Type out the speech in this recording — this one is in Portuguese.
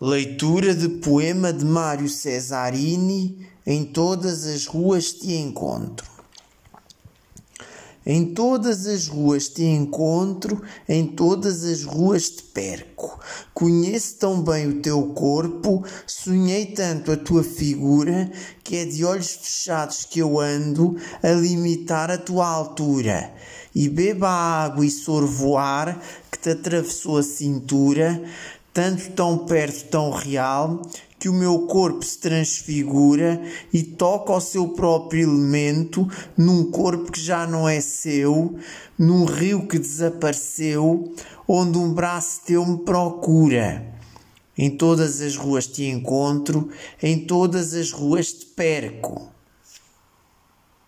Leitura de poema de Mário Cesarini Em todas as ruas te encontro. Em todas as ruas te encontro, em todas as ruas te perco. Conheço tão bem o teu corpo, sonhei tanto a tua figura, que é de olhos fechados que eu ando a limitar a tua altura. E beba a água e sorvo ar que te atravessou a cintura, tanto tão perto, tão real, que o meu corpo se transfigura e toca ao seu próprio elemento, num corpo que já não é seu, num rio que desapareceu, onde um braço teu me procura. Em todas as ruas te encontro, em todas as ruas te perco.